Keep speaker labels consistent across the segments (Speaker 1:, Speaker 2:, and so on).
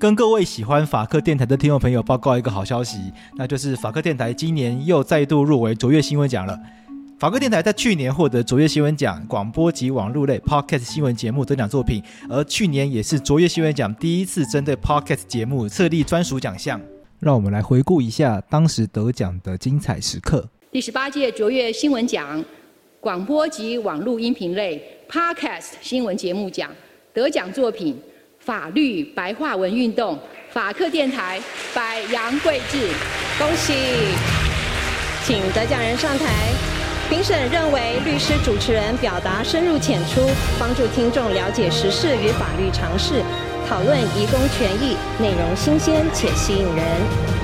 Speaker 1: 跟各位喜欢法客电台的听众朋友报告一个好消息，那就是法客电台今年又再度入围卓越新闻奖了。法客电台在去年获得卓越新闻奖广播及网络类 Podcast 新闻节目得奖作品，而去年也是卓越新闻奖第一次针对 Podcast 节目设立专属奖项。让我们来回顾一下当时得奖的精彩时刻。
Speaker 2: 第十八届卓越新闻奖广播及网络音频类 Podcast 新闻节目奖得奖作品。法律白话文运动，法客电台百杨贵智，恭喜，
Speaker 3: 请得奖人上台。评审认为，律师主持人表达深入浅出，帮助听众了解时事与法律常识，讨论移工权益，内容新鲜且吸引人。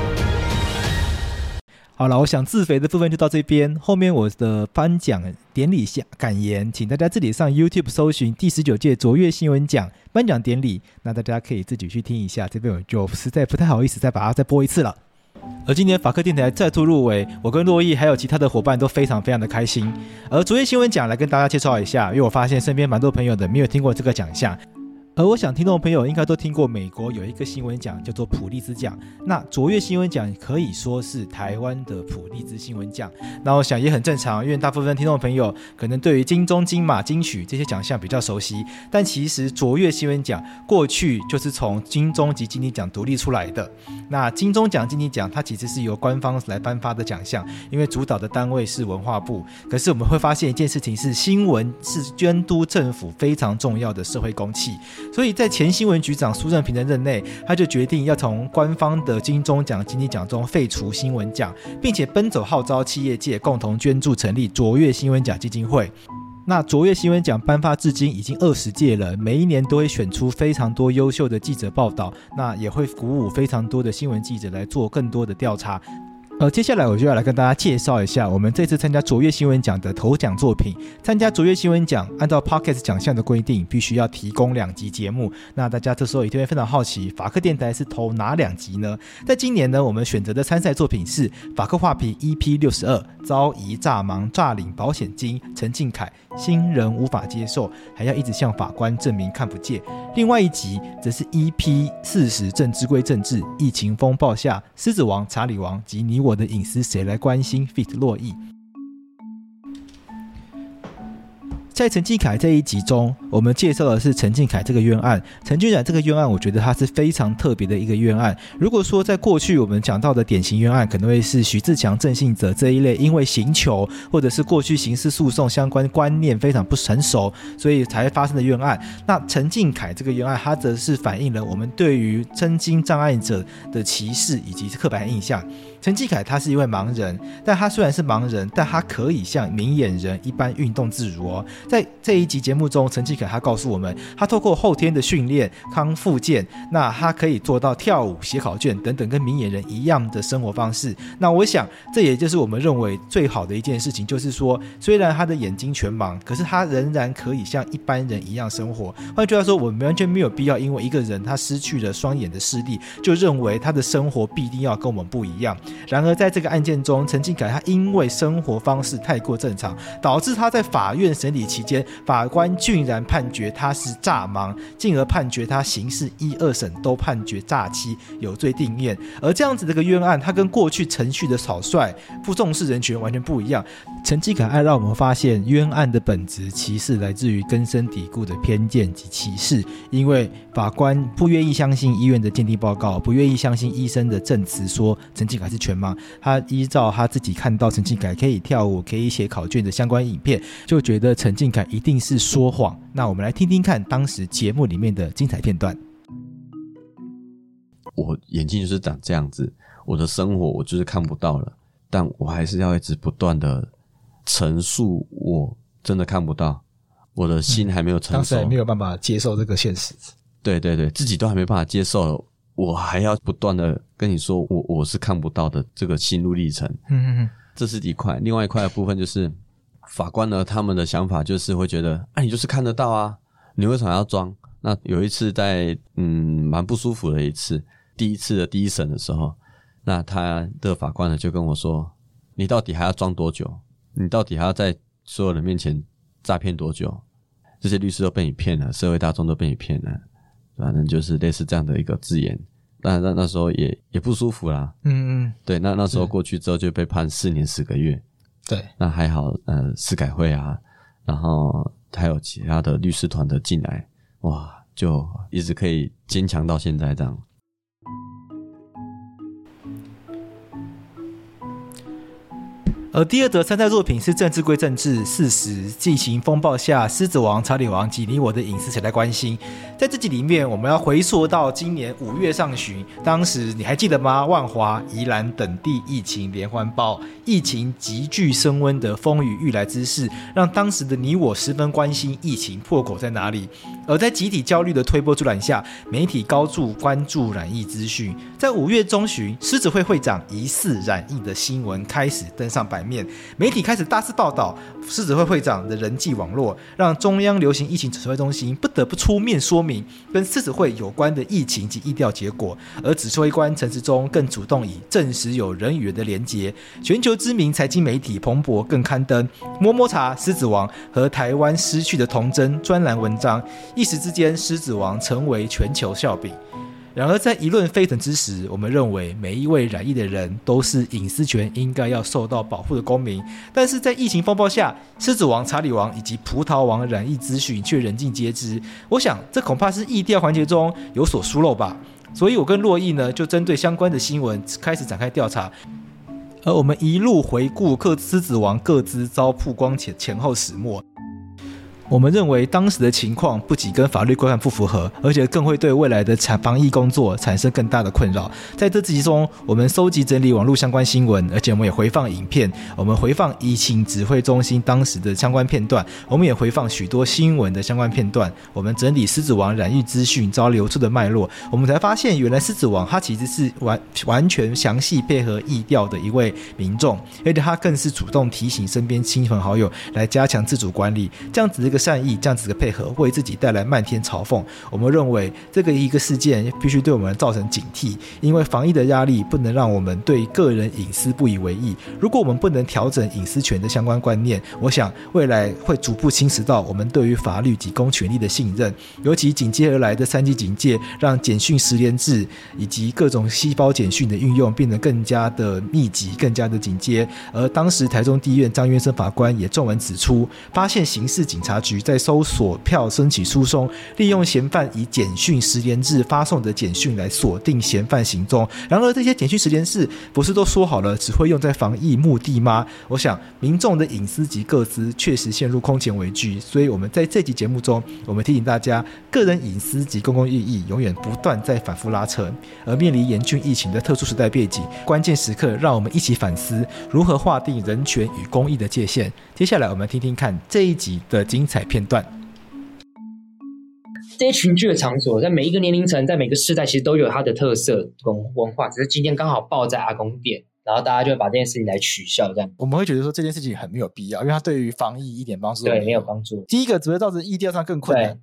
Speaker 1: 好了，我想自肥的部分就到这边。后面我的颁奖典礼下感言，请大家自己上 YouTube 搜寻第十九届卓越新闻奖颁奖典礼，那大家可以自己去听一下。这边我就实在不太好意思再把它再播一次了。而今年法克电台再度入围，我跟洛伊还有其他的伙伴都非常非常的开心。而卓越新闻奖来跟大家介绍一下，因为我发现身边蛮多朋友的没有听过这个奖项。而我想，听众朋友应该都听过，美国有一个新闻奖叫做普利兹奖。那卓越新闻奖可以说是台湾的普利兹新闻奖。那我想也很正常，因为大部分听众朋友可能对于金钟、金马、金曲这些奖项比较熟悉。但其实卓越新闻奖过去就是从金钟及金钟奖独立出来的。那金钟奖、金钟奖它其实是由官方来颁发的奖项，因为主导的单位是文化部。可是我们会发现一件事情是，新闻是监督政府非常重要的社会公器。所以在前新闻局长苏正平的任内，他就决定要从官方的金钟奖、金鸡奖中废除新闻奖，并且奔走号召企业界共同捐助成立卓越新闻奖基金会。那卓越新闻奖颁发至今已经二十届了，每一年都会选出非常多优秀的记者报道，那也会鼓舞非常多的新闻记者来做更多的调查。呃，接下来我就要来跟大家介绍一下我们这次参加卓越新闻奖的头奖作品。参加卓越新闻奖，按照 Podcast 奖项的规定，必须要提供两集节目。那大家这时候一定会非常好奇，法客电台是投哪两集呢？在今年呢，我们选择的参赛作品是法客画皮 EP 六十二，遭疑诈盲诈领保险金，陈进凯新人无法接受，还要一直向法官证明看不见。另外一集则是 EP 四十，政治归政治，疫情风暴下，狮子王、查理王及你我的隐私谁来关心？Fit 珞亦。在陈敬凯这一集中，我们介绍的是陈敬凯这个冤案。陈进凯这个冤案，我觉得它是非常特别的一个冤案。如果说在过去我们讲到的典型冤案，可能会是徐志强、郑信哲这一类，因为刑求或者是过去刑事诉讼相关观念非常不成熟，所以才发生的冤案。那陈敬凯这个冤案，它则是反映了我们对于身心障碍者的歧视以及刻板印象。陈继凯他是一位盲人，但他虽然是盲人，但他可以像明眼人一般运动自如哦。在这一集节目中，陈继凯他告诉我们，他透过后天的训练、康复健，那他可以做到跳舞、写考卷等等，跟明眼人一样的生活方式。那我想，这也就是我们认为最好的一件事情，就是说，虽然他的眼睛全盲，可是他仍然可以像一般人一样生活。换句话说，我们完全没有必要因为一个人他失去了双眼的视力，就认为他的生活必定要跟我们不一样。然而，在这个案件中，陈进凯他因为生活方式太过正常，导致他在法院审理期间，法官竟然判决他是诈盲，进而判决他刑事一二审都判决诈欺有罪定谳。而这样子的个冤案，他跟过去程序的草率、不重视人权完全不一样。陈进凯案让我们发现，冤案的本质其实来自于根深蒂固的偏见及歧视，因为法官不愿意相信医院的鉴定报告，不愿意相信医生的证词，说陈进凯是全盲。他依照他自己看到陈进凯可以跳舞、可以写考卷的相关影片，就觉得陈进凯一定是说谎。那我们来听听看当时节目里面的精彩片段。
Speaker 4: 我眼睛就是长这样子，我的生活我就是看不到了，但我还是要一直不断的陈述，我真的看不到，我的心还没有成熟，
Speaker 1: 当时还没有办法接受这个现实。
Speaker 4: 对对对，自己都还没办法接受。我还要不断的跟你说，我我是看不到的这个心路历程。嗯嗯嗯，这是一块，另外一块的部分就是法官呢，他们的想法就是会觉得，哎，你就是看得到啊，你为什么要装？那有一次在嗯蛮不舒服的一次，第一次的第一审的时候，那他的法官呢就跟我说，你到底还要装多久？你到底还要在所有人面前诈骗多久？这些律师都被你骗了，社会大众都被你骗了。反正就是类似这样的一个字眼。但那那时候也也不舒服啦，
Speaker 1: 嗯嗯，
Speaker 4: 对，那那时候过去之后就被判四年十个月，
Speaker 1: 对，
Speaker 4: 那还好，呃，司改会啊，然后还有其他的律师团的进来，哇，就一直可以坚强到现在这样。
Speaker 1: 而第二则参赛作品是《政治归政治》，事实、疫情风暴下，狮子王、查理王及你我的隐私谁来关心？在这集里面，我们要回溯到今年五月上旬，当时你还记得吗？万华、宜兰等地疫情连环爆，疫情急剧升温的风雨欲来之势，让当时的你我十分关心疫情破口在哪里。而在集体焦虑的推波助澜下，媒体高度关注染疫资讯。在五月中旬，狮子会会长疑似染疫的新闻开始登上版面，媒体开始大肆报道狮子会会长的人际网络，让中央流行疫情指挥中心不得不出面说明跟狮子会有关的疫情及疫调结果。而指挥官陈时中更主动以证实有人与人的连结，全球知名财经媒体彭博更刊登摸摸茶狮子王和台湾失去的童真专栏文章，一时之间狮子王成为全球笑柄。然而，在议论沸腾之时，我们认为每一位染疫的人都是隐私权应该要受到保护的公民。但是在疫情风暴下，狮子王、查理王以及葡萄王染疫资讯却人尽皆知。我想，这恐怕是疫调环节中有所疏漏吧。所以，我跟珞亦呢，就针对相关的新闻开始展开调查。而我们一路回顾各狮子王各自遭曝光前前后始末。我们认为当时的情况不仅跟法律规范不符合，而且更会对未来的产防疫工作产生更大的困扰。在这集中，我们收集整理网络相关新闻，而且我们也回放影片，我们回放疫情指挥中心当时的相关片段，我们也回放许多新闻的相关片段。我们整理狮子王染疫资讯遭流出的脉络，我们才发现，原来狮子王他其实是完完全详细配合疫调的一位民众，而且他更是主动提醒身边亲朋好友来加强自主管理，这样子一个。善意这样子的配合，为自己带来漫天嘲讽。我们认为这个一个事件必须对我们造成警惕，因为防疫的压力不能让我们对个人隐私不以为意。如果我们不能调整隐私权的相关观念，我想未来会逐步侵蚀到我们对于法律及公权力的信任。尤其紧接而来的三级警戒，让简讯十连制以及各种细胞简讯的运用变得更加的密集、更加的紧接。而当时台中地院张渊生法官也撰文指出，发现刑事警察。局在搜索票申请书中，利用嫌犯以简讯实联制发送的简讯来锁定嫌犯行踪。然而，这些简讯时间制不是都说好了只会用在防疫目的吗？我想，民众的隐私及个资确实陷入空前危机。所以，我们在这集节目中，我们提醒大家，个人隐私及公共利益永远不断在反复拉扯。而面临严峻疫情的特殊时代背景，关键时刻，让我们一起反思如何划定人权与公益的界限。接下来，我们听听看这一集的精彩片段。
Speaker 5: 这些群聚的场所，在每一个年龄层，在每个世代，其实都有它的特色跟文化。只是今天刚好爆在阿公店，然后大家就会把这件事情来取笑，这样
Speaker 1: 我们会觉得说这件事情很没有必要，因为它对于防疫一点帮助都没有。
Speaker 5: 对，没有帮助。
Speaker 1: 第一个只会造成疫调上更困难。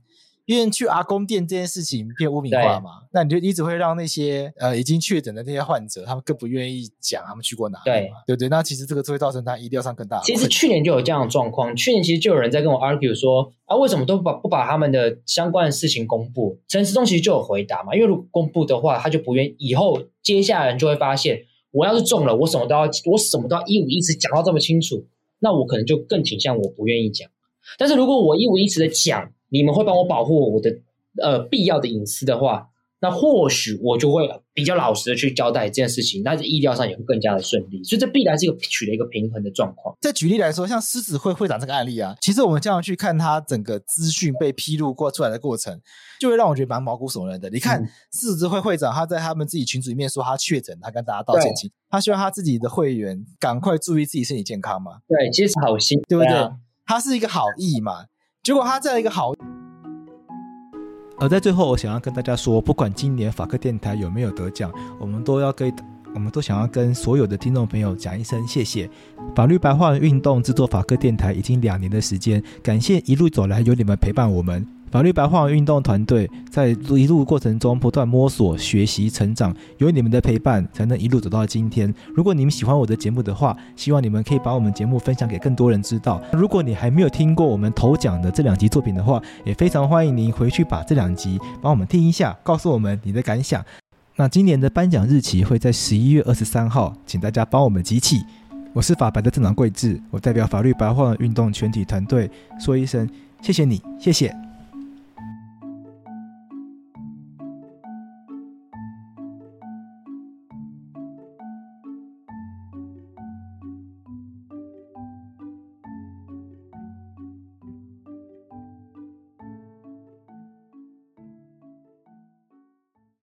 Speaker 1: 因为去阿公店这件事情变污名化嘛，那你就一直会让那些呃已经确诊的那些患者，他们更不愿意讲他们去过哪里嘛，对对对。那其实这个就会造成他疫调上更大的。
Speaker 5: 其实去年就有这样的状况，去年其实就有人在跟我 argue 说啊，为什么都不把不把他们的相关的事情公布？陈时中其实就有回答嘛，因为如果公布的话，他就不愿意，以后接下来人就会发现，我要是中了，我什么都要我什么都要一五一十讲到这么清楚，那我可能就更倾向我不愿意讲。但是如果我一五一十的讲，你们会帮我保护我的。呃，必要的隐私的话，那或许我就会比较老实的去交代这件事情，那在意料上也会更加的顺利。所以这必然是一个取得一个平衡的状况。
Speaker 1: 再举例来说，像狮子会会长这个案例啊，其实我们这样去看他整个资讯被披露过出来的过程，就会让我觉得蛮毛骨悚然的。你看，狮子会会长他在他们自己群组里面说他确诊，他跟大家道歉，他希望他自己的会员赶快注意自己身体健康嘛。
Speaker 5: 对，其实是好心，
Speaker 1: 对不对？
Speaker 5: 对啊，
Speaker 1: 他是一个好意嘛，结果他在一个好。而在最后，我想要跟大家说，不管今年法克电台有没有得奖，我们都要跟，我们都想要跟所有的听众朋友讲一声谢谢。法律白话运动制作法克电台已经两年的时间，感谢一路走来有你们陪伴我们。法律白话运动团队在一路过程中不断摸索、学习、成长，有你们的陪伴，才能一路走到今天。如果你们喜欢我的节目的话，希望你们可以把我们节目分享给更多人知道。如果你还没有听过我们头奖的这两集作品的话，也非常欢迎您回去把这两集帮我们听一下，告诉我们你的感想。那今年的颁奖日期会在十一月二十三号，请大家帮我们集气。我是法白的郑长贵智，我代表法律白话运动全体团队说一声谢谢你，谢谢。